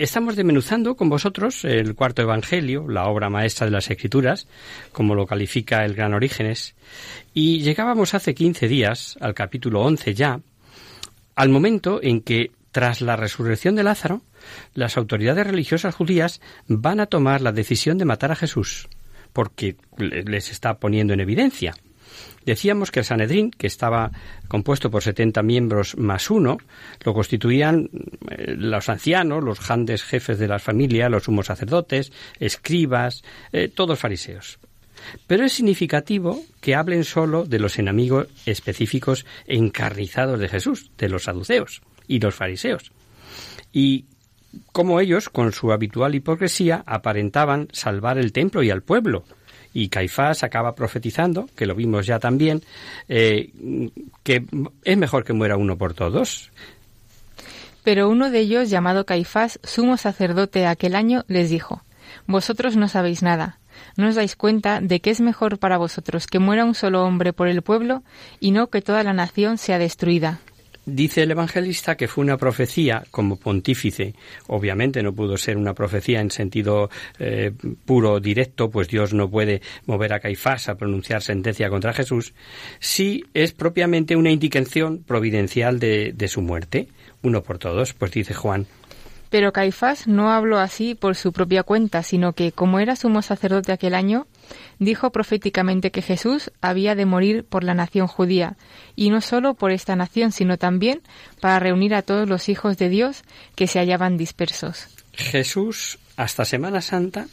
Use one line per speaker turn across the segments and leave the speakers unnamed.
Estamos desmenuzando con vosotros el cuarto Evangelio, la obra maestra de las Escrituras, como lo califica el Gran Orígenes, y llegábamos hace 15 días, al capítulo 11 ya, al momento en que, tras la resurrección de Lázaro, las autoridades religiosas judías van a tomar la decisión de matar a Jesús, porque le- les está poniendo en evidencia. Decíamos que el Sanedrín, que estaba compuesto por 70 miembros más uno, lo constituían eh, los ancianos, los grandes jefes de las familias, los sumos sacerdotes, escribas, eh, todos fariseos. Pero es significativo que hablen solo de los enemigos específicos encarnizados de Jesús, de los saduceos y los fariseos. Y como ellos, con su habitual hipocresía, aparentaban salvar el templo y al pueblo. Y Caifás acaba profetizando, que lo vimos ya también, eh, que es mejor que muera uno por todos.
Pero uno de ellos, llamado Caifás, sumo sacerdote aquel año, les dijo, Vosotros no sabéis nada, no os dais cuenta de que es mejor para vosotros que muera un solo hombre por el pueblo y no que toda la nación sea destruida.
Dice el evangelista que fue una profecía como pontífice. Obviamente no pudo ser una profecía en sentido eh, puro, directo, pues Dios no puede mover a Caifás a pronunciar sentencia contra Jesús. Sí es propiamente una indicación providencial de, de su muerte. Uno por todos, pues dice Juan.
Pero Caifás no habló así por su propia cuenta, sino que, como era sumo sacerdote aquel año, dijo proféticamente que Jesús había de morir por la nación judía, y no sólo por esta nación, sino también para reunir a todos los hijos de Dios que se hallaban dispersos.
Jesús, hasta Semana Santa,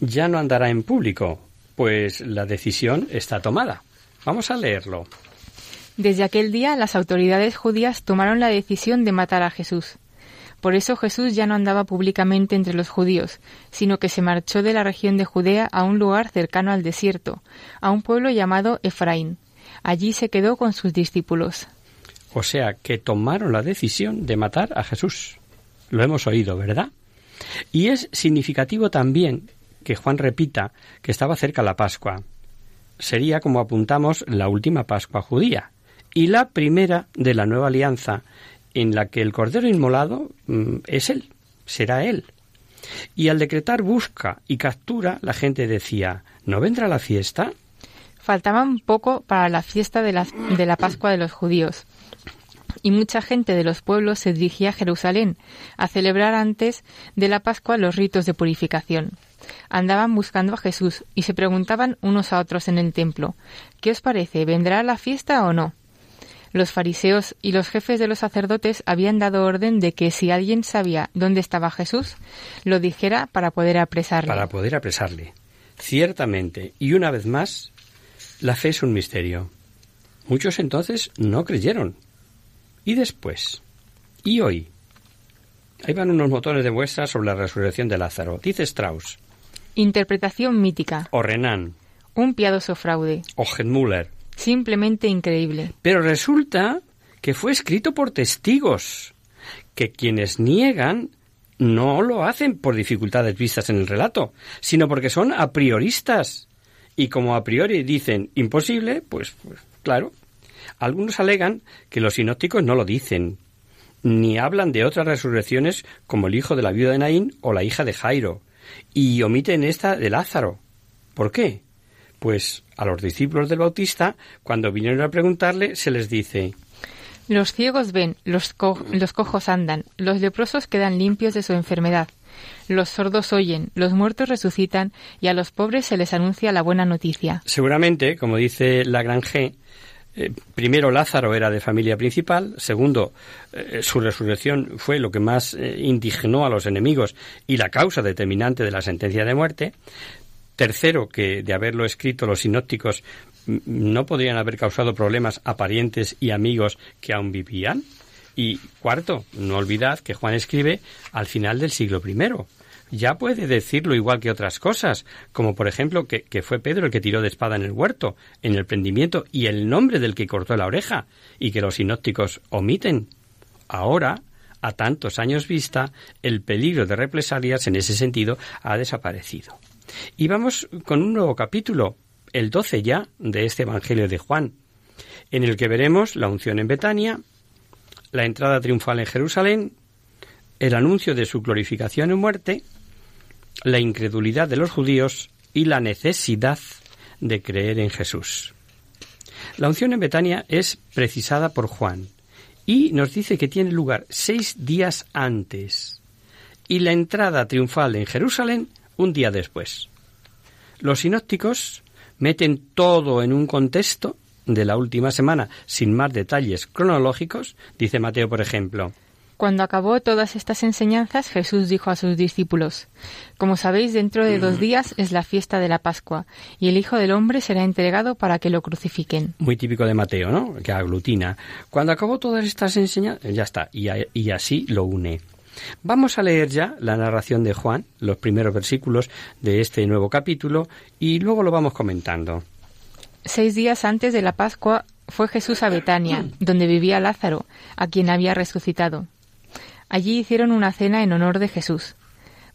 ya no andará en público, pues la decisión está tomada. Vamos a leerlo.
Desde aquel día las autoridades judías tomaron la decisión de matar a Jesús. Por eso Jesús ya no andaba públicamente entre los judíos, sino que se marchó de la región de Judea a un lugar cercano al desierto, a un pueblo llamado Efraín. Allí se quedó con sus discípulos.
O sea, que tomaron la decisión de matar a Jesús. Lo hemos oído, ¿verdad? Y es significativo también que Juan repita que estaba cerca la Pascua. Sería, como apuntamos, la última Pascua judía y la primera de la nueva alianza en la que el Cordero Inmolado mm, es Él, será Él. Y al decretar busca y captura, la gente decía, ¿no vendrá la fiesta?
Faltaban poco para la fiesta de la, de la Pascua de los judíos, y mucha gente de los pueblos se dirigía a Jerusalén a celebrar antes de la Pascua los ritos de purificación. Andaban buscando a Jesús y se preguntaban unos a otros en el templo, ¿qué os parece? ¿Vendrá la fiesta o no? Los fariseos y los jefes de los sacerdotes habían dado orden de que si alguien sabía dónde estaba Jesús, lo dijera para poder apresarle.
Para poder apresarle. Ciertamente, y una vez más, la fe es un misterio. Muchos entonces no creyeron. ¿Y después? ¿Y hoy? Ahí van unos motores de muestra sobre la resurrección de Lázaro. Dice Strauss,
Interpretación mítica.
o Renan,
Un piadoso fraude.
o Müller.
Simplemente increíble.
Pero resulta que fue escrito por testigos, que quienes niegan no lo hacen por dificultades vistas en el relato, sino porque son a prioristas. Y como a priori dicen imposible, pues, pues claro. Algunos alegan que los sinópticos no lo dicen, ni hablan de otras resurrecciones como el hijo de la viuda de Naín o la hija de Jairo, y omiten esta de Lázaro. ¿Por qué? Pues a los discípulos del Bautista, cuando vinieron a preguntarle, se les dice
Los ciegos ven, los, los cojos andan, los leprosos quedan limpios de su enfermedad, los sordos oyen, los muertos resucitan y a los pobres se les anuncia la buena noticia.
Seguramente, como dice Lagrange, eh, primero Lázaro era de familia principal, segundo eh, su resurrección fue lo que más eh, indignó a los enemigos y la causa determinante de la sentencia de muerte, tercero que de haberlo escrito los sinópticos no podrían haber causado problemas a parientes y amigos que aún vivían, y cuarto, no olvidad que Juan escribe al final del siglo primero ya puede decirlo igual que otras cosas, como por ejemplo que, fue Pedro el que tiró de espada en el huerto, en el prendimiento, y el nombre del que cortó la oreja, y que los sinópticos omiten. Ahora, a tantos años vista, el peligro de represalias en ese sentido ha desaparecido. Y vamos con un nuevo capítulo, el doce ya, de este Evangelio de Juan, en el que veremos la unción en Betania, la entrada triunfal en Jerusalén, el anuncio de su glorificación en muerte, la incredulidad de los judíos y la necesidad de creer en Jesús. La unción en Betania es precisada por Juan y nos dice que tiene lugar seis días antes y la entrada triunfal en Jerusalén un día después. Los sinópticos meten todo en un contexto de la última semana sin más detalles cronológicos, dice Mateo, por ejemplo.
Cuando acabó todas estas enseñanzas, Jesús dijo a sus discípulos, Como sabéis, dentro de dos días es la fiesta de la Pascua, y el Hijo del Hombre será entregado para que lo crucifiquen.
Muy típico de Mateo, ¿no? Que aglutina. Cuando acabó todas estas enseñanzas, ya está, y, y así lo une. Vamos a leer ya la narración de Juan, los primeros versículos de este nuevo capítulo, y luego lo vamos comentando.
Seis días antes de la Pascua fue Jesús a Betania, donde vivía Lázaro, a quien había resucitado. Allí hicieron una cena en honor de Jesús.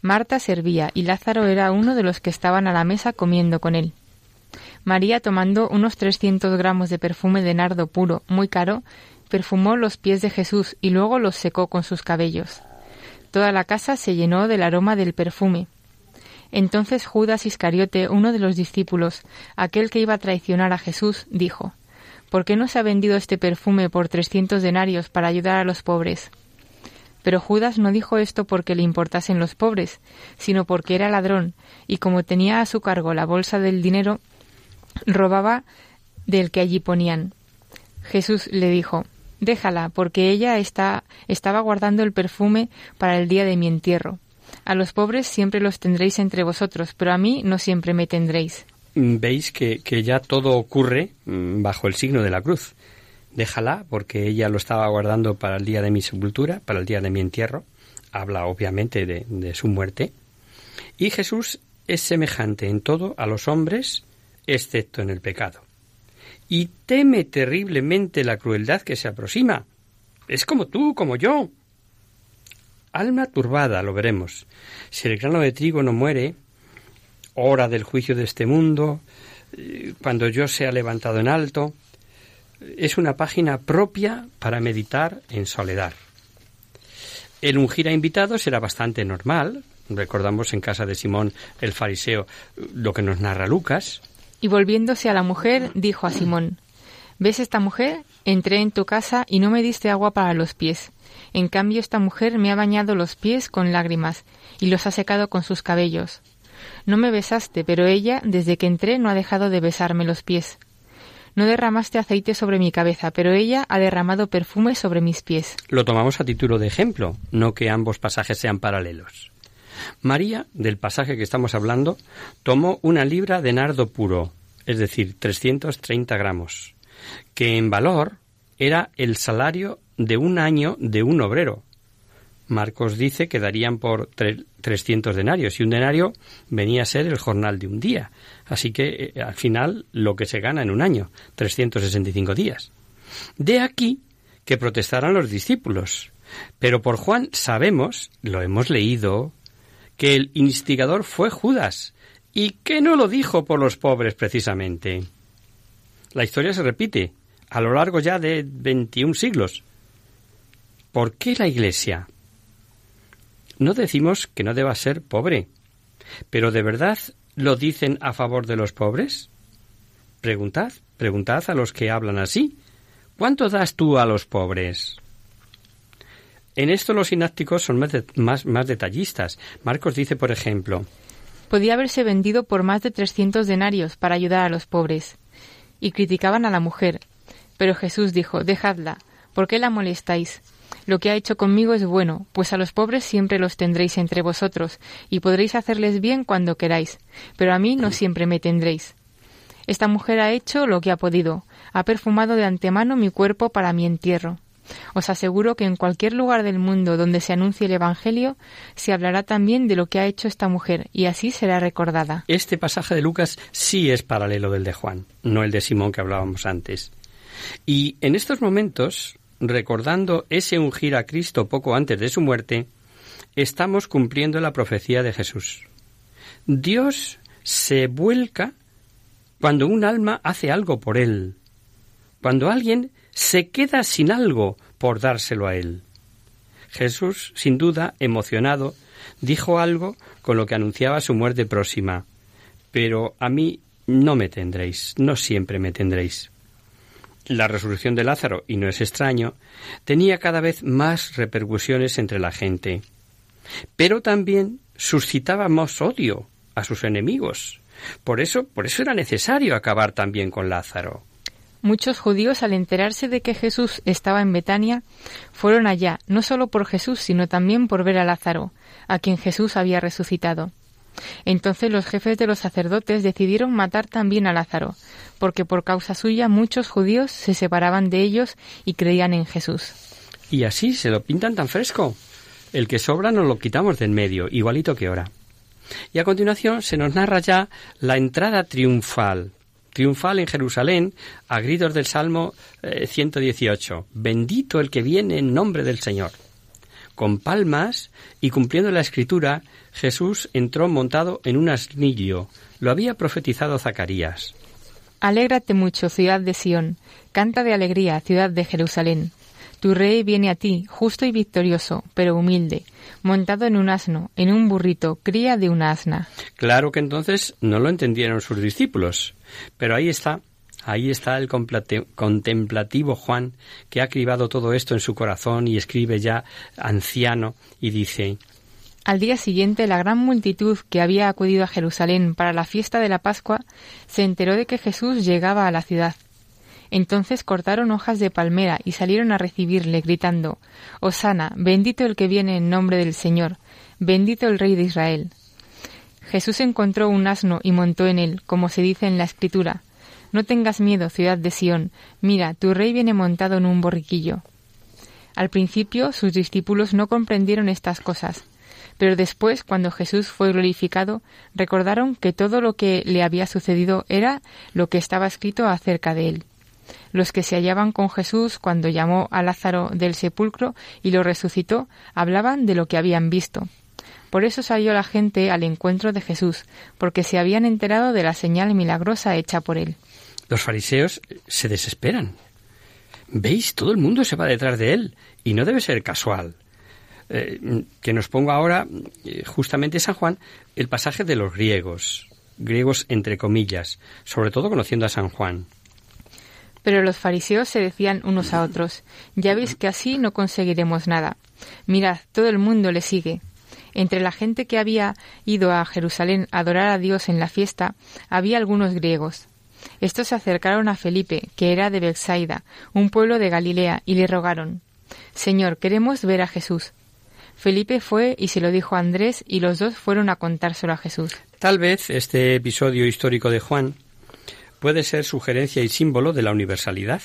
Marta servía y Lázaro era uno de los que estaban a la mesa comiendo con él. María, tomando unos trescientos gramos de perfume de nardo puro, muy caro, perfumó los pies de Jesús y luego los secó con sus cabellos. Toda la casa se llenó del aroma del perfume. Entonces Judas Iscariote, uno de los discípulos, aquel que iba a traicionar a Jesús, dijo ¿Por qué no se ha vendido este perfume por trescientos denarios para ayudar a los pobres? Pero Judas no dijo esto porque le importasen los pobres, sino porque era ladrón, y como tenía a su cargo la bolsa del dinero, robaba del que allí ponían. Jesús le dijo, Déjala, porque ella está, estaba guardando el perfume para el día de mi entierro. A los pobres siempre los tendréis entre vosotros, pero a mí no siempre me tendréis.
Veis que, que ya todo ocurre mm, bajo el signo de la cruz déjala porque ella lo estaba guardando para el día de mi sepultura, para el día de mi entierro. Habla obviamente de, su muerte. Y Jesús es semejante en todo a los hombres, excepto en el pecado. Y teme terriblemente la crueldad que se aproxima. Es como tú, como yo. Alma turbada, lo veremos. Si el grano de trigo no muere, hora del juicio de este mundo, eh, cuando yo sea levantado en alto, es una página propia para meditar en soledad. El ungir a invitados era bastante normal. Recordamos en casa de Simón el fariseo lo que nos narra Lucas.
Y volviéndose a la mujer, dijo a Simón, ¿Ves esta mujer? Entré en tu casa y no me diste agua para los pies. En cambio, esta mujer me ha bañado los pies con lágrimas y los ha secado con sus cabellos. No me besaste, pero ella, desde que entré, no ha dejado de besarme los pies. No derramaste aceite sobre mi cabeza, pero ella ha derramado perfume sobre mis pies.
Lo tomamos a título de ejemplo, no que ambos pasajes sean paralelos. María, del pasaje que estamos hablando, tomó una libra de nardo puro, es decir, 330 gramos, que en valor era el salario de un año de un obrero, Marcos dice que darían por 300 denarios y un denario venía a ser el jornal de un día. Así que eh, al final lo que se gana en un año, 365 días. De aquí que protestaran los discípulos. Pero por Juan sabemos, lo hemos leído, que el instigador fue Judas y que no lo dijo por los pobres precisamente. La historia se repite a lo largo ya de 21 siglos. ¿Por qué la Iglesia? No decimos que no deba ser pobre, pero ¿de verdad lo dicen a favor de los pobres? Preguntad, preguntad a los que hablan así. ¿Cuánto das tú a los pobres? En esto los sinápticos son más, más, detallistas. Marcos dice, por ejemplo,
Podía haberse vendido por más de trescientos denarios para ayudar a los pobres. Y criticaban a la mujer. Pero Jesús dijo, Dejadla, ¿por qué la molestáis? Lo que ha hecho conmigo es bueno, pues a los pobres siempre los tendréis entre vosotros, y podréis hacerles bien cuando queráis, pero a mí no siempre me tendréis. Esta mujer ha hecho lo que ha podido, ha perfumado de antemano mi cuerpo para mi entierro. Os aseguro que en cualquier lugar del mundo donde se anuncie el Evangelio, se hablará también de lo que ha hecho esta mujer, y así será recordada.
Este pasaje de Lucas sí es paralelo del de Juan, no el de Simón que hablábamos antes. Y en estos momentos, recordando ese ungir a Cristo poco antes de su muerte, estamos cumpliendo la profecía de Jesús. Dios se vuelca cuando un alma hace algo por él, cuando alguien se queda sin algo por dárselo a él. Jesús, sin duda, emocionado, dijo algo con lo que anunciaba su muerte próxima. Pero a mí no me tendréis, no siempre me tendréis. La resurrección de Lázaro, y no es extraño, tenía cada vez más repercusiones entre la gente. Pero también suscitaba más odio a sus enemigos. Por eso, por eso era necesario acabar también con Lázaro.
Muchos judíos, al enterarse de que Jesús estaba en Betania, fueron allá, no solo por Jesús, sino también por ver a Lázaro, a quien Jesús había resucitado. Entonces los jefes de los sacerdotes decidieron matar también a Lázaro, porque por causa suya muchos judíos se separaban de ellos y creían en Jesús.
Y así se lo pintan tan fresco. El que sobra nos lo quitamos del medio, igualito que ahora. Y a continuación se nos narra ya la entrada triunfal triunfal en Jerusalén a gritos del Salmo 118. Eh, Bendito el que viene en nombre del Señor. Con palmas y cumpliendo la escritura, Jesús entró montado en un asnillo. Lo había profetizado Zacarías.
Alégrate mucho, ciudad de Sión. Canta de alegría, ciudad de Jerusalén. Tu rey viene a ti, justo y victorioso, pero humilde, montado en un asno, en un burrito, cría de una asna.
Claro que entonces no lo entendieron sus discípulos, pero ahí está, ahí está el contemplativo Juan, que ha cribado todo esto en su corazón y escribe ya anciano y dice
al día siguiente, la gran multitud que había acudido a Jerusalén para la fiesta de la Pascua se enteró de que Jesús llegaba a la ciudad. Entonces cortaron hojas de palmera y salieron a recibirle, gritando Osana, bendito el que viene en nombre del Señor, bendito el Rey de Israel. Jesús encontró un asno y montó en él, como se dice en la Escritura. No tengas miedo, ciudad de Sión, mira, tu rey viene montado en un borriquillo. Al principio sus discípulos no comprendieron estas cosas, pero después, cuando Jesús fue glorificado, recordaron que todo lo que le había sucedido era lo que estaba escrito acerca de él los que se hallaban con Jesús cuando llamó a Lázaro del sepulcro y lo resucitó, hablaban de lo que habían visto. Por eso salió la gente al encuentro de Jesús, porque se habían enterado de la señal milagrosa hecha por él.
Los fariseos se desesperan. ¿Veis? Todo el mundo se va detrás de él, y no debe ser casual. Eh, que nos ponga ahora, eh, justamente San Juan, el pasaje de los griegos, griegos entre comillas, sobre todo conociendo a San Juan.
Pero los fariseos se decían unos a otros, ya veis que así no conseguiremos nada. Mirad, todo el mundo le sigue. Entre la gente que había ido a Jerusalén a adorar a Dios en la fiesta, había algunos griegos. Estos se acercaron a Felipe, que era de Bexaida, un pueblo de Galilea, y le rogaron Señor, queremos ver a Jesús. Felipe fue y se lo dijo a Andrés, y los dos fueron a contárselo a Jesús.
Tal vez este episodio histórico de Juan puede ser sugerencia y símbolo de la universalidad,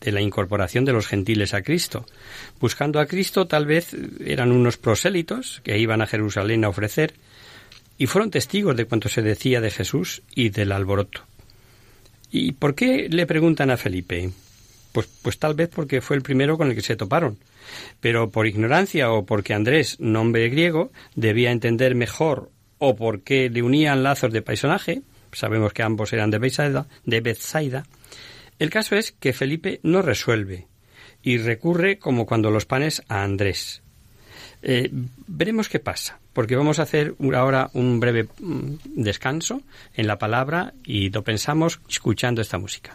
de la incorporación de los gentiles a Cristo. Buscando a Cristo tal vez eran unos prosélitos que iban a Jerusalén a ofrecer y fueron testigos de cuanto se decía de Jesús y del alboroto. ¿Y por qué le preguntan a Felipe? Pues, pues tal vez porque fue el primero con el que se toparon. Pero por ignorancia o porque Andrés, nombre griego, debía entender mejor o porque le unían lazos de paisaje, sabemos que ambos eran de Bethsaida, de Bethsaida, el caso es que Felipe no resuelve y recurre como cuando los panes a Andrés. Eh, veremos qué pasa, porque vamos a hacer ahora un breve mm, descanso en la palabra y lo pensamos escuchando esta música.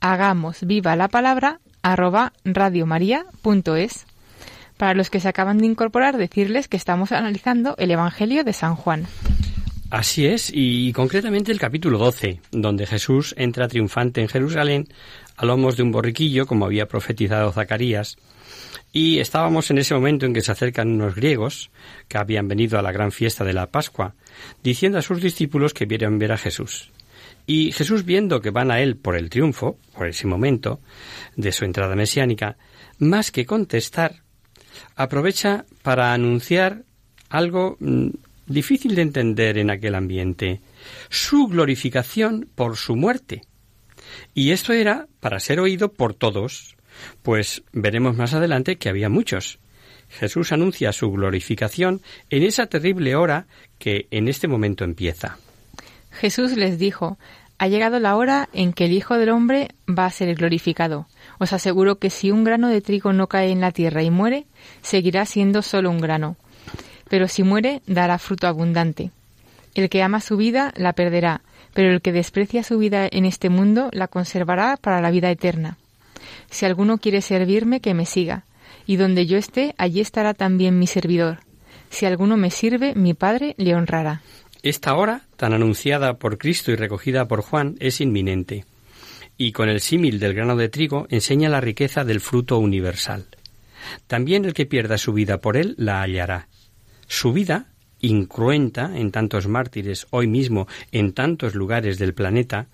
hagamos viva la palabra arroba radiomaria.es. Para los que se acaban de incorporar, decirles que estamos analizando el Evangelio de San Juan.
Así es, y concretamente el capítulo 12, donde Jesús entra triunfante en Jerusalén a lomos de un borriquillo, como había profetizado Zacarías, y estábamos en ese momento en que se acercan unos griegos que habían venido a la gran fiesta de la Pascua, diciendo a sus discípulos que vieran ver a Jesús. Y Jesús, viendo que van a él por el triunfo, por ese momento de su entrada mesiánica, más que contestar, aprovecha para anunciar algo mm, difícil de entender en aquel ambiente, su glorificación por su muerte. Y esto era para ser oído por todos, pues veremos más adelante que había muchos. Jesús anuncia su glorificación en esa terrible hora que en este momento empieza.
Jesús les dijo, ha llegado la hora en que el Hijo del Hombre va a ser glorificado. Os aseguro que si un grano de trigo no cae en la tierra y muere, seguirá siendo solo un grano. Pero si muere, dará fruto abundante. El que ama su vida la perderá, pero el que desprecia su vida en este mundo la conservará para la vida eterna. Si alguno quiere servirme, que me siga, y donde yo esté, allí estará también mi servidor. Si alguno me sirve, mi Padre le honrará.
Esta hora, tan anunciada por Cristo y recogida por Juan, es inminente, y con el símil del grano de trigo enseña la riqueza del fruto universal. También el que pierda su vida por él la hallará. Su vida, incruenta en tantos mártires hoy mismo en tantos lugares del planeta,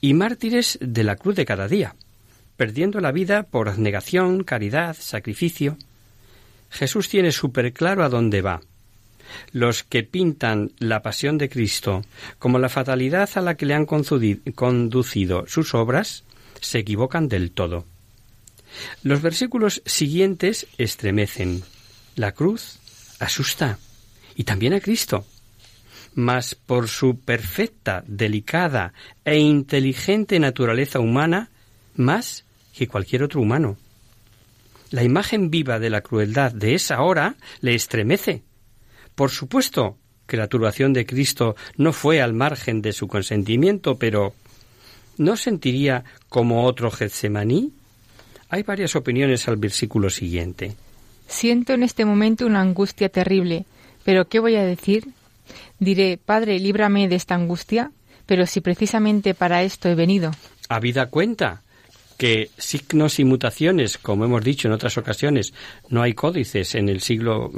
y mártires de la cruz de cada día, perdiendo la vida por abnegación, caridad, sacrificio. Jesús tiene súper claro a dónde va. Los que pintan la pasión de Cristo como la fatalidad a la que le han conducido sus obras, se equivocan del todo. Los versículos siguientes estremecen. La cruz asusta, y también a Cristo. Mas por su perfecta, delicada e inteligente naturaleza humana, más que cualquier otro humano. La imagen viva de la crueldad de esa hora le estremece. Por supuesto que la turbación de Cristo no fue al margen de su consentimiento, pero ¿no sentiría como otro Getsemaní? Hay varias opiniones al versículo siguiente.
Siento en este momento una angustia terrible, pero ¿qué voy a decir? Diré, Padre, líbrame de esta angustia, pero si precisamente para esto he venido.
Habida cuenta que signos y mutaciones, como hemos dicho en otras ocasiones, no hay códices en el siglo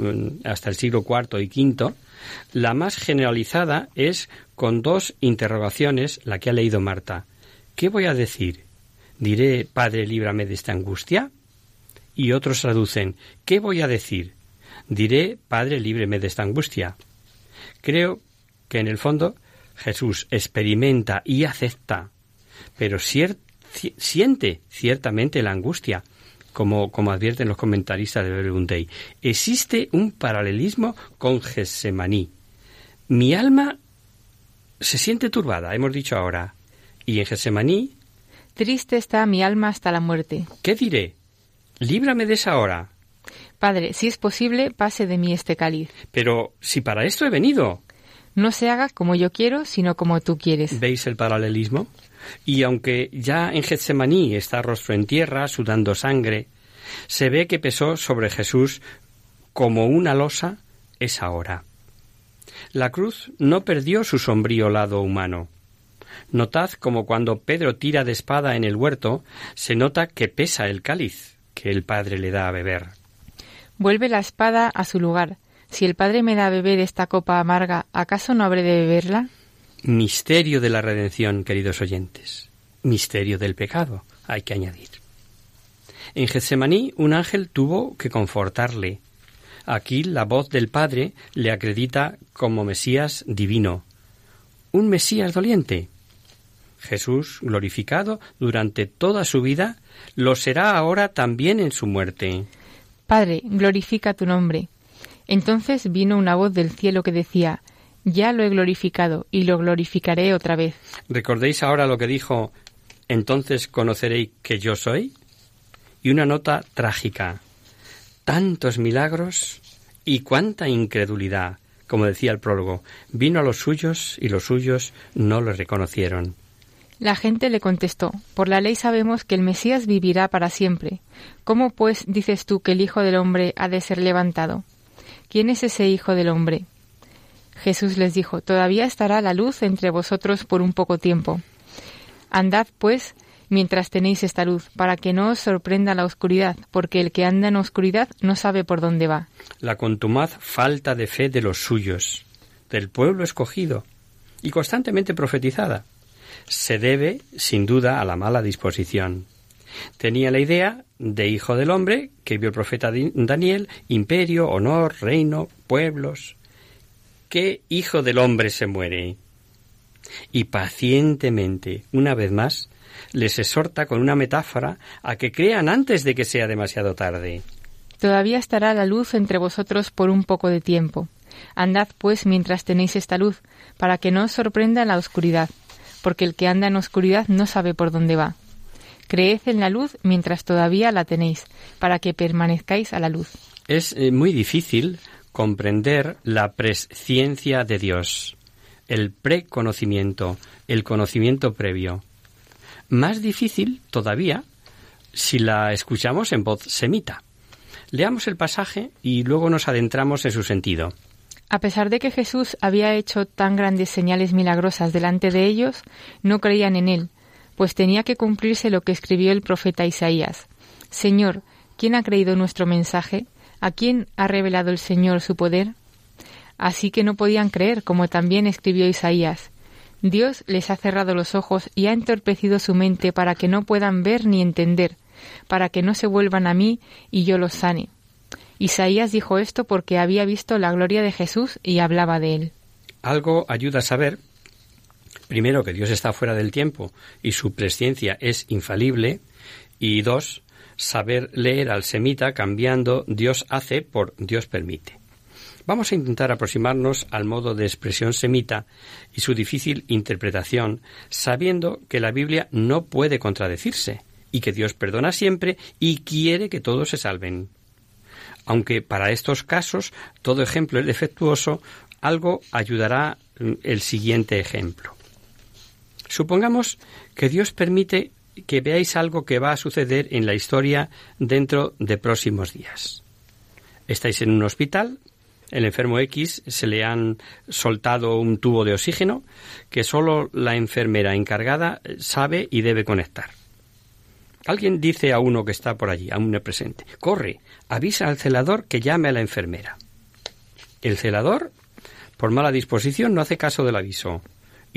hasta el siglo IV y V, la más generalizada es con dos interrogaciones, la que ha leído Marta. ¿Qué voy a decir? ¿Diré, Padre, líbrame de esta angustia? Y otros traducen, ¿qué voy a decir? Diré, Padre, líbreme de esta angustia. Creo que en el fondo Jesús experimenta y acepta, pero siente ciertamente la angustia, como, como advierten los comentaristas de Day. Existe un paralelismo con Getsemaní. Mi alma se siente turbada, hemos dicho ahora, y en Getsemaní...
Triste está mi alma hasta la muerte.
¿Qué diré? Líbrame de esa hora.
Padre, si es posible, pase de mí este cáliz.
Pero si para esto he venido.
No se haga como yo quiero, sino como tú quieres.
¿Veis el paralelismo? Y aunque ya en Getsemaní está rostro en tierra, sudando sangre, se ve que pesó sobre Jesús como una losa esa hora. La cruz no perdió su sombrío lado humano. Notad como cuando Pedro tira de espada en el huerto, se nota que pesa el cáliz que el Padre le da a beber.
Vuelve la espada a su lugar. Si el Padre me da a beber esta copa amarga, ¿acaso no habré de beberla?
Misterio de la redención, queridos oyentes. Misterio del pecado, hay que añadir. En Getsemaní un ángel tuvo que confortarle. Aquí la voz del Padre le acredita como Mesías divino. Un Mesías doliente. Jesús, glorificado durante toda su vida, lo será ahora también en su muerte.
Padre, glorifica tu nombre. Entonces vino una voz del cielo que decía, Ya lo he glorificado y lo glorificaré otra vez.
¿Recordéis ahora lo que dijo, entonces conoceréis que yo soy? Y una nota trágica. Tantos milagros y cuánta incredulidad. Como decía el prólogo, vino a los suyos y los suyos no lo reconocieron.
La gente le contestó, Por la ley sabemos que el Mesías vivirá para siempre. ¿Cómo pues dices tú que el Hijo del Hombre ha de ser levantado? ¿Quién es ese Hijo del Hombre? Jesús les dijo, Todavía estará la luz entre vosotros por un poco tiempo. Andad, pues, mientras tenéis esta luz, para que no os sorprenda la oscuridad, porque el que anda en oscuridad no sabe por dónde va.
La contumaz falta de fe de los suyos, del pueblo escogido, y constantemente profetizada se debe, sin duda, a la mala disposición. Tenía la idea de hijo del hombre que vio el profeta Daniel, imperio, honor, reino, pueblos. ¿qué hijo del hombre se muere? Y pacientemente, una vez más, les exhorta con una metáfora a que crean antes de que sea demasiado tarde.
Todavía estará la luz entre vosotros por un poco de tiempo. Andad pues mientras tenéis esta luz, para que no os sorprenda la oscuridad, porque el que anda en oscuridad no sabe por dónde va. Creed en la luz mientras todavía la tenéis, para que permanezcáis a la luz.
Es eh, muy difícil comprender la presciencia de Dios, el preconocimiento, el conocimiento previo. Más difícil todavía si la escuchamos en voz semita. Leamos el pasaje y luego nos adentramos en su sentido.
A pesar de que Jesús había hecho tan grandes señales milagrosas delante de ellos, no creían en él, pues tenía que cumplirse lo que escribió el profeta Isaías. Señor, ¿quién ha creído nuestro mensaje? ¿A quién ha revelado el Señor su poder? Así que no podían creer, como también escribió Isaías. Dios les ha cerrado los ojos y ha entorpecido su mente para que no puedan ver ni entender, para que no se vuelvan a mí y yo los sane. Isaías dijo esto porque había visto la gloria de Jesús y hablaba de él.
Algo ayuda a saber, primero, que Dios está fuera del tiempo y su presciencia es infalible, y dos, saber leer al semita cambiando Dios hace por Dios permite. Vamos a intentar aproximarnos al modo de expresión semita y su difícil interpretación, sabiendo que la Biblia no puede contradecirse y que Dios perdona siempre y quiere que todos se salven aunque para estos casos todo ejemplo es defectuoso, algo ayudará el siguiente ejemplo. Supongamos que Dios permite que veáis algo que va a suceder en la historia dentro de próximos días. Estáis en un hospital, el enfermo X se le han soltado un tubo de oxígeno que solo la enfermera encargada sabe y debe conectar. Alguien dice a uno que está por allí, a un presente, corre, avisa al celador que llame a la enfermera. El celador, por mala disposición, no hace caso del aviso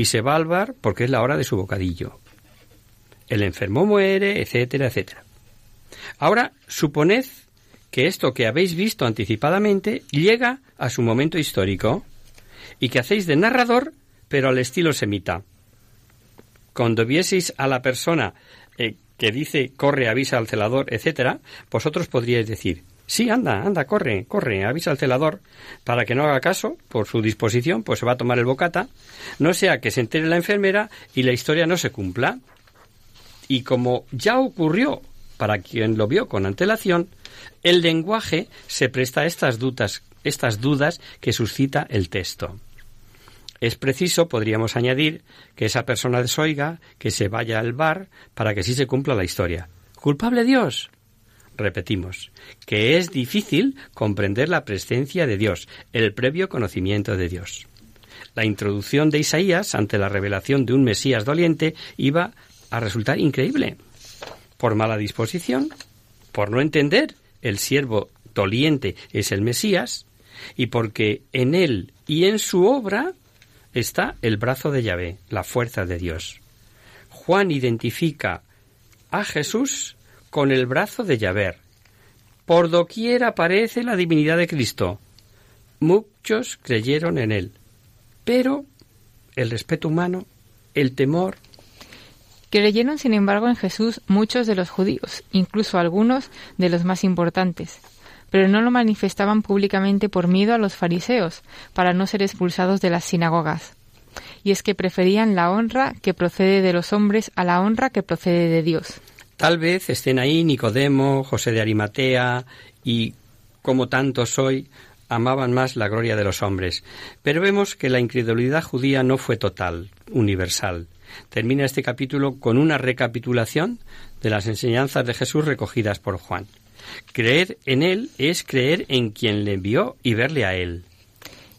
y se va al bar porque es la hora de su bocadillo. El enfermo muere, etcétera, etcétera. Ahora, suponed que esto que habéis visto anticipadamente llega a su momento histórico y que hacéis de narrador, pero al estilo semita. Cuando vieseis a la persona eh, que dice corre, avisa al celador, etcétera, vosotros podríais decir sí, anda, anda, corre, corre, avisa al celador para que no haga caso por su disposición, pues se va a tomar el bocata, no sea que se entere la enfermera y la historia no se cumpla. Y como ya ocurrió para quien lo vio con antelación, el lenguaje se presta a estas dudas, estas dudas que suscita el texto. Es preciso, podríamos añadir, que esa persona desoiga, que se vaya al bar, para que sí se cumpla la historia. ¿Culpable Dios? Repetimos, que es difícil comprender la presencia de Dios, el previo conocimiento de Dios. La introducción de Isaías ante la revelación de un Mesías doliente iba a resultar increíble. Por mala disposición, por no entender el siervo doliente es el Mesías, y porque en él y en su obra está el brazo de Yahvé, la fuerza de Dios. Juan identifica a Jesús con el brazo de Yahvé. Por doquier aparece la divinidad de Cristo. Muchos creyeron en él. Pero el respeto humano, el temor.
Creyeron, sin embargo, en Jesús muchos de los judíos, incluso algunos de los más importantes pero no lo manifestaban públicamente por miedo a los fariseos, para no ser expulsados de las sinagogas. Y es que preferían la honra que procede de los hombres a la honra que procede de Dios.
Tal vez estén ahí Nicodemo, José de Arimatea y, como tantos hoy, amaban más la gloria de los hombres. Pero vemos que la incredulidad judía no fue total, universal. Termina este capítulo con una recapitulación de las enseñanzas de Jesús recogidas por Juan. Creer en Él es creer en quien le envió y verle a Él.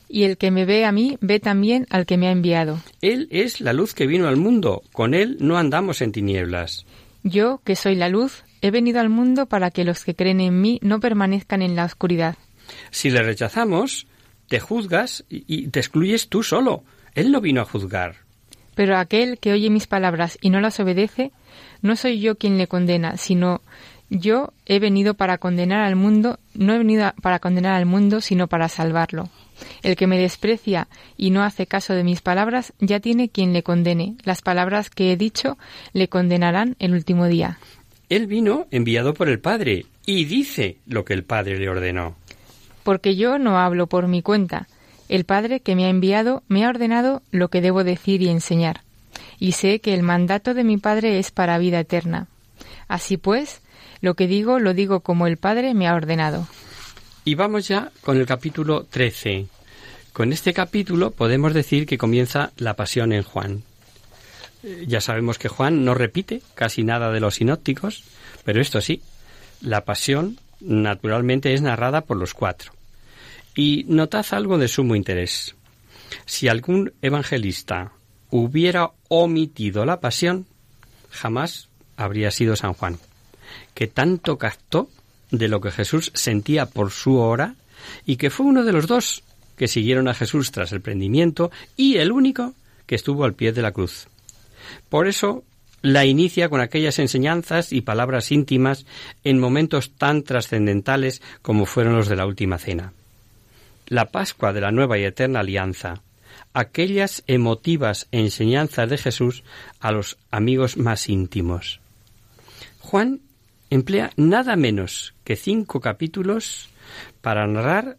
Y el que me ve a mí, ve también al que me ha enviado.
Él es la luz que vino al mundo. Con Él no andamos en tinieblas.
Yo, que soy la luz, he venido al mundo para que los que creen en mí no permanezcan en la oscuridad.
Si le rechazamos, te juzgas y te excluyes tú solo. Él no vino a juzgar.
Pero aquel que oye mis palabras y no las obedece, no soy yo quien le condena, sino yo he venido para condenar al mundo, no he venido para condenar al mundo, sino para salvarlo. El que me desprecia y no hace caso de mis palabras, ya tiene quien le condene. Las palabras que he dicho le condenarán el último día.
Él vino enviado por el Padre y dice lo que el Padre le ordenó.
Porque yo no hablo por mi cuenta. El Padre que me ha enviado me ha ordenado lo que debo decir y enseñar. Y sé que el mandato de mi Padre es para vida eterna. Así pues, lo que digo lo digo como el Padre me ha ordenado.
Y vamos ya con el capítulo 13. Con este capítulo podemos decir que comienza la pasión en Juan. Eh, ya sabemos que Juan no repite casi nada de los sinópticos, pero esto sí, la pasión naturalmente es narrada por los cuatro. Y notad algo de sumo interés. Si algún evangelista hubiera omitido la pasión, jamás habría sido San Juan, que tanto captó de lo que Jesús sentía por su hora y que fue uno de los dos que siguieron a Jesús tras el prendimiento y el único que estuvo al pie de la cruz. Por eso la inicia con aquellas enseñanzas y palabras íntimas en momentos tan trascendentales como fueron los de la última cena. La Pascua de la nueva y eterna alianza, aquellas emotivas enseñanzas de Jesús a los amigos más íntimos. Juan emplea nada menos que cinco capítulos para narrar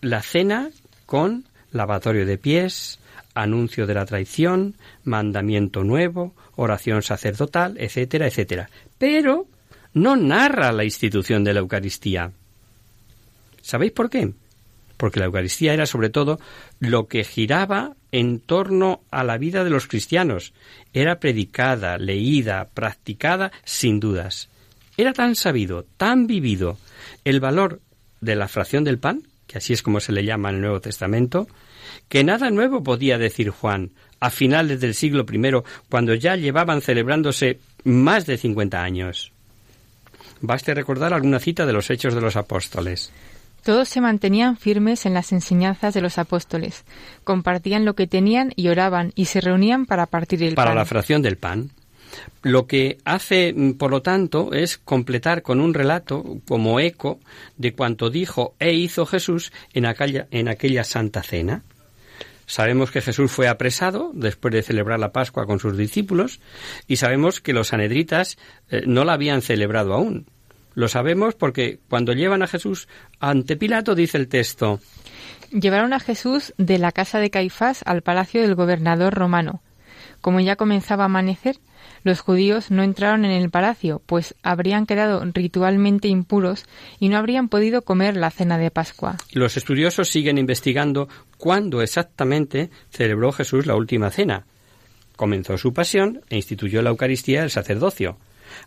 la cena con lavatorio de pies, anuncio de la traición, mandamiento nuevo, oración sacerdotal, etcétera, etcétera. Pero no narra la institución de la Eucaristía. ¿Sabéis por qué? Porque la Eucaristía era sobre todo lo que giraba en torno a la vida de los cristianos. Era predicada, leída, practicada, sin dudas. Era tan sabido, tan vivido el valor de la fracción del pan, que así es como se le llama en el Nuevo Testamento, que nada nuevo podía decir Juan a finales del siglo I, cuando ya llevaban celebrándose más de 50 años. Baste recordar alguna cita de los Hechos de los Apóstoles.
Todos se mantenían firmes en las enseñanzas de los apóstoles, compartían lo que tenían y oraban y se reunían para partir el
pan.
Para
la fracción del pan. Lo que hace, mm, por lo tanto, es completar con un relato como eco de cuanto dijo e hizo Jesús en aquella, en aquella santa cena. Sabemos que Jesús fue apresado después de celebrar la Pascua con sus discípulos y sabemos que los sanedritas eh, no la habían celebrado aún. Lo sabemos porque cuando llevan a Jesús ante Pilato dice el texto
Llevaron a Jesús de la casa de Caifás al palacio del gobernador romano. Como ya comenzaba a amanecer, los judíos no entraron en el palacio, pues habrían quedado ritualmente impuros y no habrían podido comer la cena de Pascua.
Los estudiosos siguen investigando cuándo exactamente celebró Jesús la última cena. Comenzó su pasión e instituyó la Eucaristía del sacerdocio.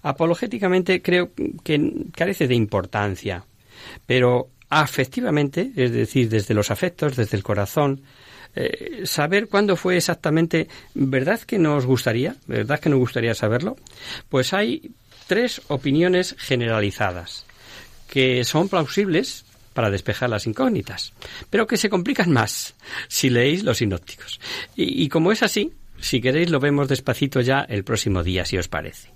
Apologéticamente creo que carece de importancia, pero afectivamente, es decir, desde los afectos, desde el corazón, eh, saber cuándo fue exactamente, ¿verdad que nos gustaría? ¿Verdad que nos gustaría saberlo? Pues hay tres opiniones generalizadas que son plausibles para despejar las incógnitas, pero que se complican más si leéis los sinópticos. y como es así, si queréis lo vemos despacito ya el próximo día, si os parece.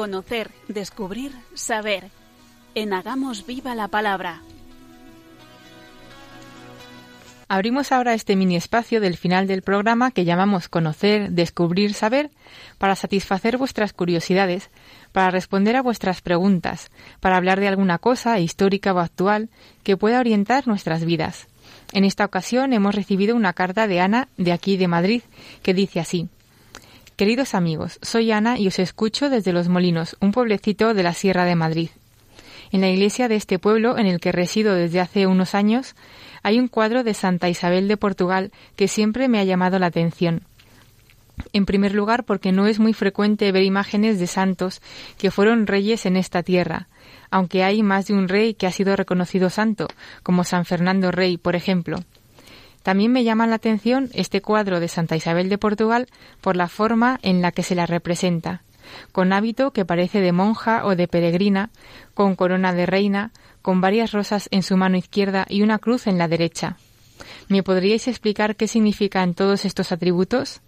Conocer, descubrir, saber. En Hagamos Viva la Palabra.
Abrimos ahora este mini espacio del final del programa que llamamos Conocer, Descubrir, Saber para satisfacer vuestras curiosidades, para responder a vuestras preguntas, para hablar de alguna cosa histórica o actual que pueda orientar nuestras vidas. En esta ocasión hemos recibido una carta de Ana de aquí de Madrid que dice así. Queridos amigos, soy Ana y os escucho desde Los Molinos, un pueblecito de la Sierra de Madrid. En la iglesia de este pueblo, en el que resido desde hace unos años, hay un cuadro de Santa Isabel de Portugal que siempre me ha llamado la atención. En primer lugar, porque no es muy frecuente ver imágenes de santos que fueron reyes en esta tierra, aunque hay más de un rey que ha sido reconocido santo, como San Fernando Rey, por ejemplo. También me llama la atención este cuadro de Santa Isabel de Portugal por la forma en la que se la representa, con hábito que parece de monja o de peregrina, con corona de reina, con varias rosas en su mano izquierda y una cruz en la derecha. ¿Me podríais explicar qué significan todos estos atributos?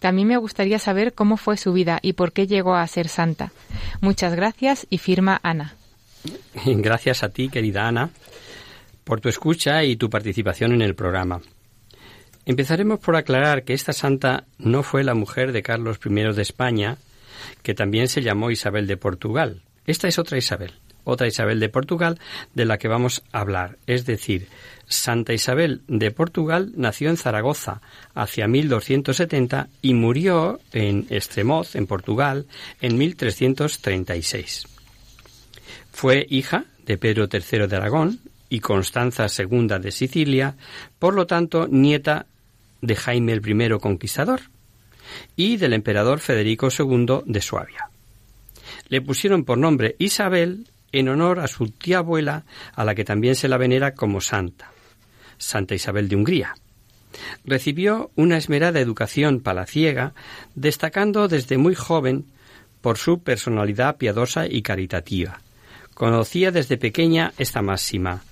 También me gustaría saber cómo fue su vida y por qué llegó a ser santa. Muchas gracias y firma Ana.
Gracias a ti, querida Ana, por tu escucha y tu participación en el programa. Empezaremos por aclarar que esta santa no fue la mujer de Carlos I de España, que también se llamó Isabel de Portugal. Esta es otra Isabel otra Isabel de Portugal de la que vamos a hablar. Es decir, Santa Isabel de Portugal nació en Zaragoza hacia 1270 y murió en Estremoz, en Portugal, en 1336. Fue hija de Pedro III de Aragón y Constanza II de Sicilia, por lo tanto nieta de Jaime I Conquistador y del emperador Federico II de Suabia. Le pusieron por nombre Isabel en honor a su tía abuela, a la que también se la venera como santa, Santa Isabel de Hungría. Recibió una esmerada educación palaciega, destacando desde muy joven por su personalidad piadosa y caritativa. Conocía desde pequeña esta máxima.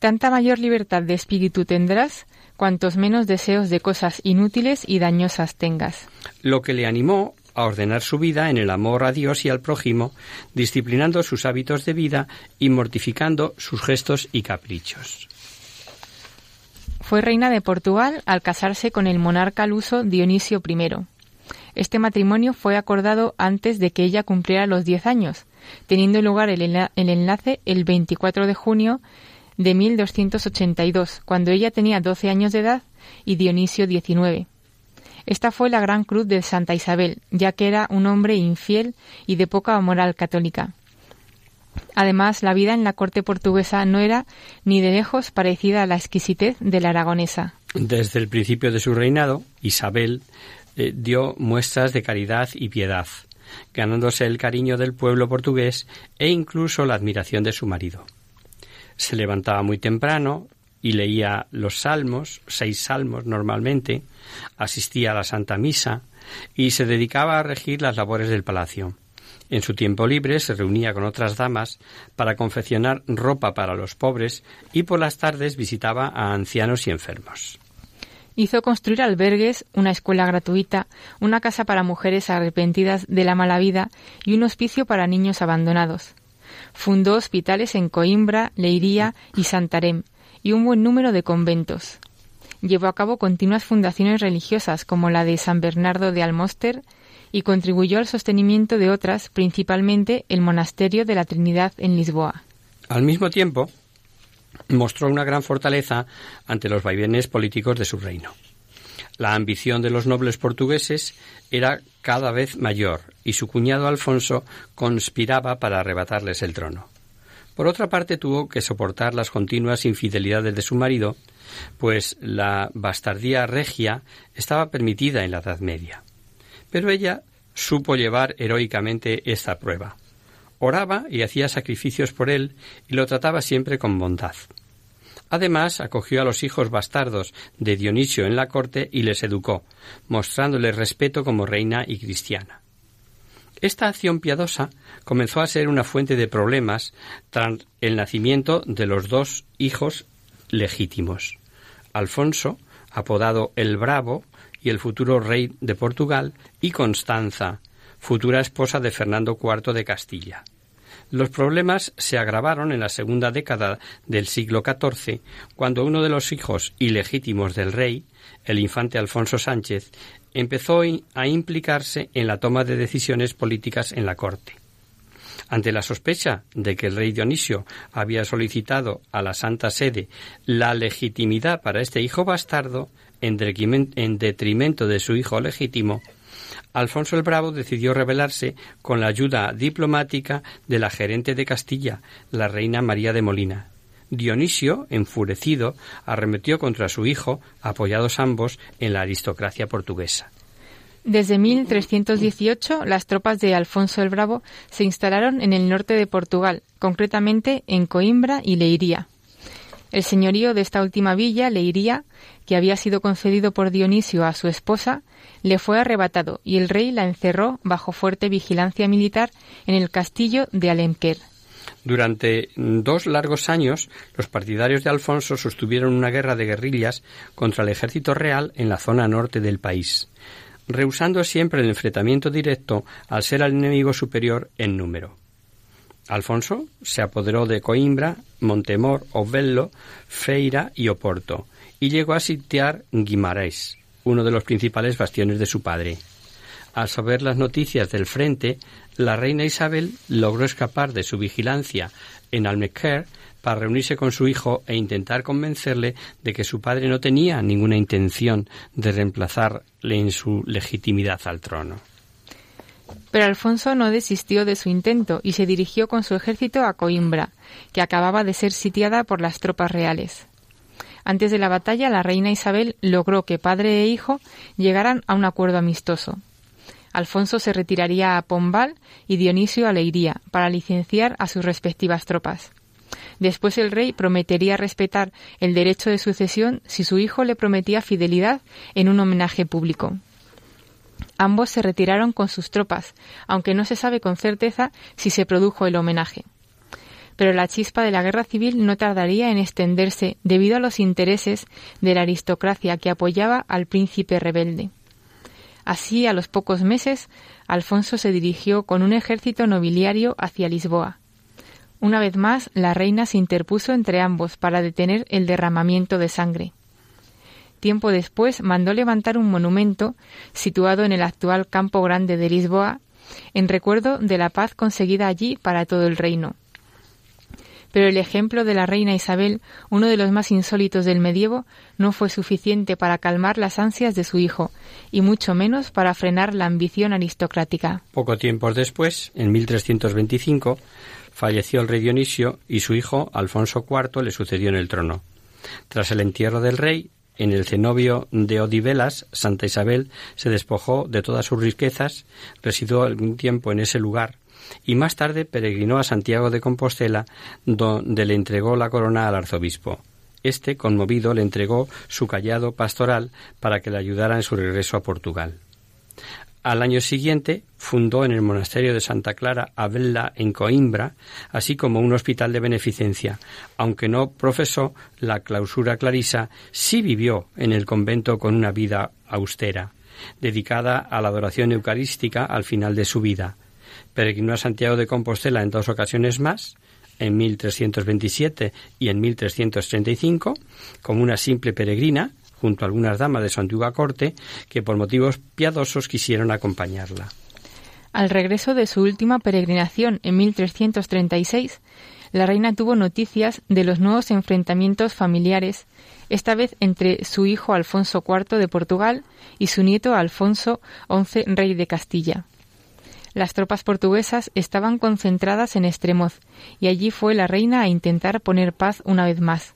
Tanta mayor libertad de espíritu tendrás, cuantos menos deseos de cosas inútiles y dañosas tengas.
Lo que le animó a ordenar su vida en el amor a Dios y al prójimo, disciplinando sus hábitos de vida y mortificando sus gestos y caprichos.
Fue reina de Portugal al casarse con el monarca luso Dionisio I. Este matrimonio fue acordado antes de que ella cumpliera los diez años, teniendo lugar el, enlace el 24 de junio de 1282, cuando ella tenía 12 años de edad y Dionisio 19. Esta fue la gran cruz de Santa Isabel, ya que era un hombre infiel y de poca moral católica. Además, la vida en la corte portuguesa no era ni de lejos parecida a la exquisitez de la aragonesa.
Desde el principio de su reinado, Isabel eh, dio muestras de caridad y piedad, ganándose el cariño del pueblo portugués e incluso la admiración de su marido. Se levantaba muy temprano y leía los salmos, seis salmos normalmente, asistía a la Santa Misa y se dedicaba a regir las labores del palacio. En su tiempo libre se reunía con otras damas para confeccionar ropa para los pobres y por las tardes visitaba a ancianos y enfermos.
Hizo construir albergues, una escuela gratuita, una casa para mujeres arrepentidas de la mala vida y un hospicio para niños abandonados. Fundó hospitales en Coimbra, Leiría y Santarém y un buen número de conventos llevó a cabo continuas fundaciones religiosas como la de San Bernardo de Almoster y contribuyó al sostenimiento de otras, principalmente el Monasterio de la Trinidad en Lisboa.
Al mismo tiempo, mostró una gran fortaleza ante los vaivenes políticos de su reino. La ambición de los nobles portugueses era cada vez mayor y su cuñado Alfonso conspiraba para arrebatarles el trono. Por otra parte, tuvo que soportar las continuas infidelidades de su marido pues la bastardía regia estaba permitida en la Edad Media. Pero ella supo llevar heroicamente esta prueba. Oraba y hacía sacrificios por él y lo trataba siempre con bondad. Además, acogió a los hijos bastardos de Dionisio en la corte y les educó, mostrándoles respeto como reina y cristiana. Esta acción piadosa comenzó a ser una fuente de problemas tras el nacimiento de los dos hijos legítimos. Alfonso, apodado el Bravo, y el futuro rey de Portugal, y Constanza, futura esposa de Fernando IV de Castilla. Los problemas se agravaron en la segunda década del siglo XIV, cuando uno de los hijos ilegítimos del rey, el infante Alfonso Sánchez, empezó a implicarse en la toma de decisiones políticas en la corte. Ante la sospecha de que el rey Dionisio había solicitado a la Santa Sede la legitimidad para este hijo bastardo, en detrimento de su hijo legítimo, Alfonso el Bravo decidió rebelarse con la ayuda diplomática de la gerente de Castilla, la reina María de Molina. Dionisio, enfurecido, arremetió contra su hijo, apoyados ambos en la aristocracia portuguesa.
Desde 1318, las tropas de Alfonso el Bravo se instalaron en el norte de Portugal, concretamente en Coimbra y Leiría. El señorío de esta última villa, Leiría, que había sido concedido por Dionisio a su esposa, le fue arrebatado y el rey la encerró bajo fuerte vigilancia militar en el castillo de Alenquer.
Durante dos largos años, los partidarios de Alfonso sostuvieron una guerra de guerrillas contra el ejército real en la zona norte del país, rehusando siempre el enfrentamiento directo al ser al enemigo superior en número. Alfonso se apoderó de Coimbra, Montemor, Ovello, Feira y Oporto, y llegó a sitiar Guimarães, uno de los principales bastiones de su padre. Al saber las noticias del frente, la reina Isabel logró escapar de su vigilancia en Almequer para reunirse con su hijo e intentar convencerle de que su padre no tenía ninguna intención de reemplazarle en su legitimidad al trono.
Pero Alfonso no desistió de su intento y se dirigió con su ejército a Coimbra, que acababa de ser sitiada por las tropas reales. Antes de la batalla, la reina Isabel logró que padre e hijo llegaran a un acuerdo amistoso. Alfonso se retiraría a Pombal y Dionisio a Leiría para licenciar a sus respectivas tropas. Después el rey prometería respetar el derecho de sucesión si su hijo le prometía fidelidad en un homenaje público. Ambos se retiraron con sus tropas, aunque no se sabe con certeza si se produjo el homenaje pero la chispa de la guerra civil no tardaría en extenderse debido a los intereses de la aristocracia que apoyaba al príncipe rebelde. Así, a los pocos meses, Alfonso se dirigió con un ejército nobiliario hacia Lisboa. Una vez más, la reina se interpuso entre ambos para detener el derramamiento de sangre. Tiempo después mandó levantar un monumento situado en el actual Campo Grande de Lisboa, en recuerdo de la paz conseguida allí para todo el reino, pero el ejemplo de la reina Isabel, uno de los más insólitos del medievo, no fue suficiente para calmar las ansias de su hijo, y mucho menos para frenar la ambición aristocrática.
Poco tiempo después, en 1325, falleció el rey Dionisio y su hijo Alfonso IV le sucedió en el trono. Tras el entierro del rey, en el cenobio de Odivelas, Santa Isabel se despojó de todas sus riquezas, residió algún tiempo en ese lugar y más tarde peregrinó a Santiago de Compostela, donde le entregó la corona al arzobispo. Este, conmovido, le entregó su callado pastoral para que le ayudara en su regreso a Portugal. Al año siguiente fundó en el monasterio de Santa Clara Abella en Coimbra, así como un hospital de beneficencia. Aunque no profesó la clausura clarisa, sí vivió en el convento con una vida austera, dedicada a la adoración eucarística al final de su vida peregrinó a Santiago de Compostela en dos ocasiones más, en 1327 y en 1335, como una simple peregrina, junto a algunas damas de su antigua corte, que por motivos piadosos quisieron acompañarla.
Al regreso de su última peregrinación en 1336, la reina tuvo noticias de los nuevos enfrentamientos familiares, esta vez entre su hijo Alfonso IV de Portugal y su nieto Alfonso XI, rey de Castilla. Las tropas portuguesas estaban concentradas en Estremoz, y allí fue la reina a intentar poner paz una vez más.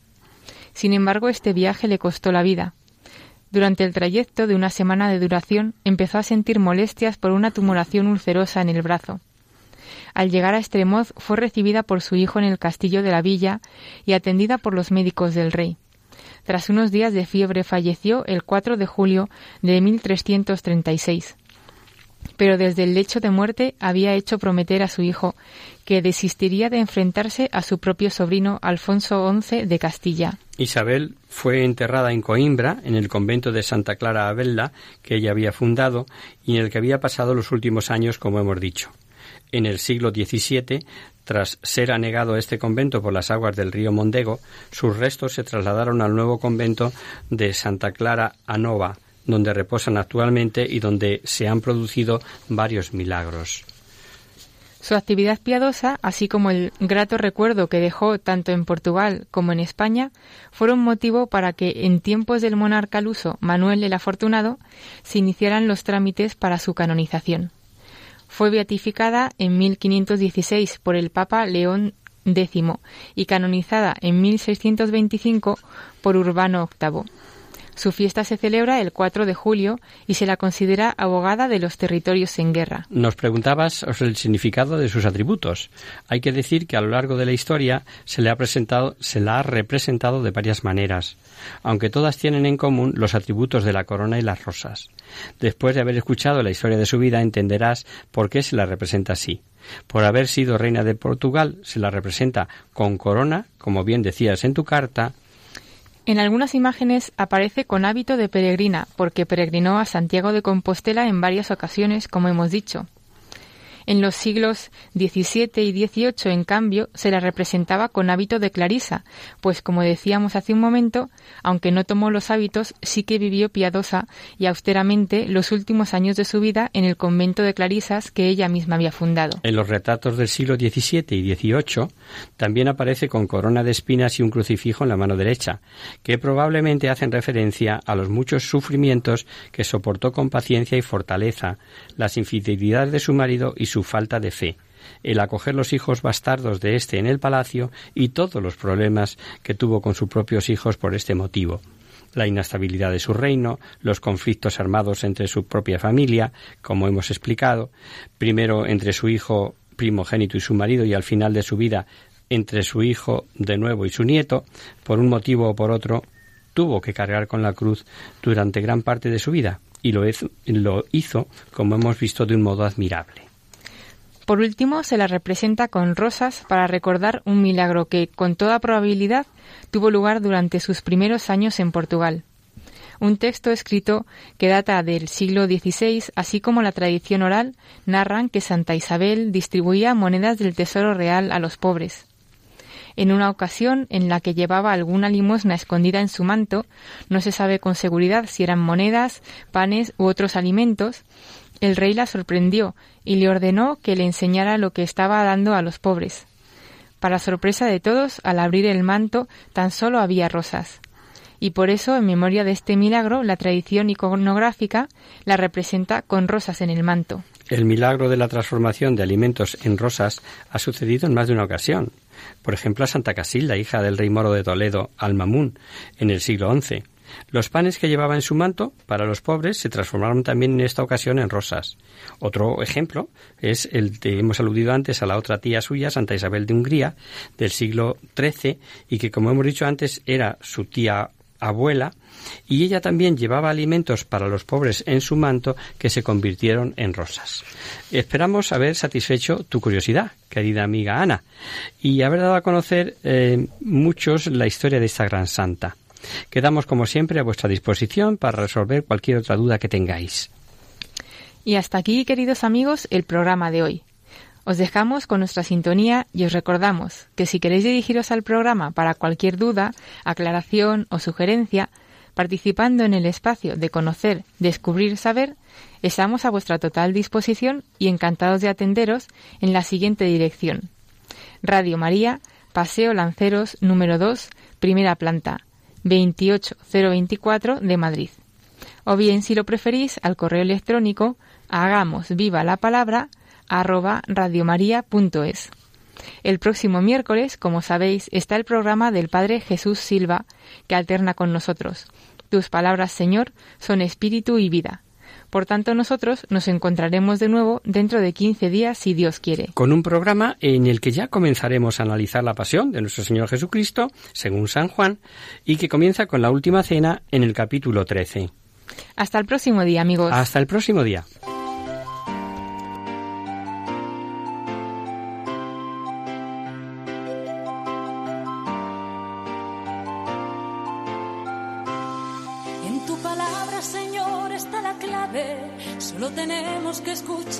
Sin embargo, este viaje le costó la vida. Durante el trayecto de una semana de duración empezó a sentir molestias por una tumoración ulcerosa en el brazo. Al llegar a Estremoz fue recibida por su hijo en el castillo de la villa y atendida por los médicos del rey. Tras unos días de fiebre falleció el 4 de julio de 1336. Pero desde el lecho de muerte había hecho prometer a su hijo que desistiría de enfrentarse a su propio sobrino Alfonso XI de Castilla.
Isabel fue enterrada en Coimbra, en el convento de Santa Clara Abella, que ella había fundado y en el que había pasado los últimos años, como hemos dicho. En el siglo XVII, tras ser anegado este convento por las aguas del río Mondego, sus restos se trasladaron al nuevo convento de Santa Clara Anova, donde reposan actualmente y donde se han producido varios milagros.
Su actividad piadosa, así como el grato recuerdo que dejó tanto en Portugal como en España, fueron motivo para que en tiempos del monarca luso Manuel el Afortunado se iniciaran los trámites para su canonización. Fue beatificada en 1516 por el Papa León X y canonizada en 1625 por Urbano VIII. Su fiesta se celebra el 4 de julio y se la considera abogada de los territorios en guerra.
Nos preguntabas el significado de sus atributos. Hay que decir que a lo largo de la historia se le ha presentado, se la ha representado de varias maneras, aunque todas tienen en común los atributos de la corona y las rosas. Después de haber escuchado la historia de su vida entenderás por qué se la representa así. Por haber sido reina de Portugal se la representa con corona, como bien decías en tu carta,
en algunas imágenes aparece con hábito de peregrina, porque peregrinó a Santiago de Compostela en varias ocasiones, como hemos dicho. En los siglos XVII y XVIII, en cambio, se la representaba con hábito de clarisa, pues como decíamos hace un momento, aunque no tomó los hábitos, sí que vivió piadosa y austeramente los últimos años de su vida en el convento de clarisas que ella misma había fundado.
En los retratos del siglo XVII y XVIII también aparece con corona de espinas y un crucifijo en la mano derecha, que probablemente hacen referencia a los muchos sufrimientos que soportó con paciencia y fortaleza, las infidelidades de su marido y su su falta de fe, el acoger los hijos bastardos de éste en el palacio y todos los problemas que tuvo con sus propios hijos por este motivo la inestabilidad de su reino, los conflictos armados entre su propia familia, como hemos explicado, primero entre su hijo primogénito y su marido y al final de su vida entre su hijo de nuevo y su nieto, por un motivo o por otro, tuvo que cargar con la cruz durante gran parte de su vida y lo hizo, como hemos visto, de un modo admirable.
Por último, se la representa con rosas para recordar un milagro que, con toda probabilidad, tuvo lugar durante sus primeros años en Portugal. Un texto escrito que data del siglo XVI, así como la tradición oral, narran que Santa Isabel distribuía monedas del Tesoro Real a los pobres. En una ocasión en la que llevaba alguna limosna escondida en su manto, no se sabe con seguridad si eran monedas, panes u otros alimentos, el rey la sorprendió y le ordenó que le enseñara lo que estaba dando a los pobres. Para sorpresa de todos, al abrir el manto tan solo había rosas. Y por eso, en memoria de este milagro, la tradición iconográfica la representa con rosas en el manto.
El milagro de la transformación de alimentos en rosas ha sucedido en más de una ocasión. Por ejemplo, a Santa Casilda, hija del rey moro de Toledo, Al-Mamun, en el siglo XI. Los panes que llevaba en su manto para los pobres se transformaron también en esta ocasión en rosas. Otro ejemplo es el que hemos aludido antes a la otra tía suya, Santa Isabel de Hungría, del siglo XIII, y que, como hemos dicho antes, era su tía abuela, y ella también llevaba alimentos para los pobres en su manto que se convirtieron en rosas. Esperamos haber satisfecho tu curiosidad, querida amiga Ana, y haber dado a conocer eh, muchos la historia de esta gran santa. Quedamos, como siempre, a vuestra disposición para resolver cualquier otra duda que tengáis.
Y hasta aquí, queridos amigos, el programa de hoy. Os dejamos con nuestra sintonía y os recordamos que si queréis dirigiros al programa para cualquier duda, aclaración o sugerencia, participando en el espacio de conocer, descubrir, saber, estamos a vuestra total disposición y encantados de atenderos en la siguiente dirección. Radio María, Paseo Lanceros número 2, primera planta, 28024 de Madrid. O bien, si lo preferís, al correo electrónico hagamos viva la palabra arroba radiomaria.es. El próximo miércoles, como sabéis, está el programa del Padre Jesús Silva, que alterna con nosotros. Tus palabras, Señor, son espíritu y vida. Por tanto, nosotros nos encontraremos de nuevo dentro de 15 días, si Dios quiere.
Con un programa en el que ya comenzaremos a analizar la pasión de nuestro Señor Jesucristo, según San Juan, y que comienza con la última cena en el capítulo 13.
Hasta el próximo día, amigos.
Hasta el próximo día.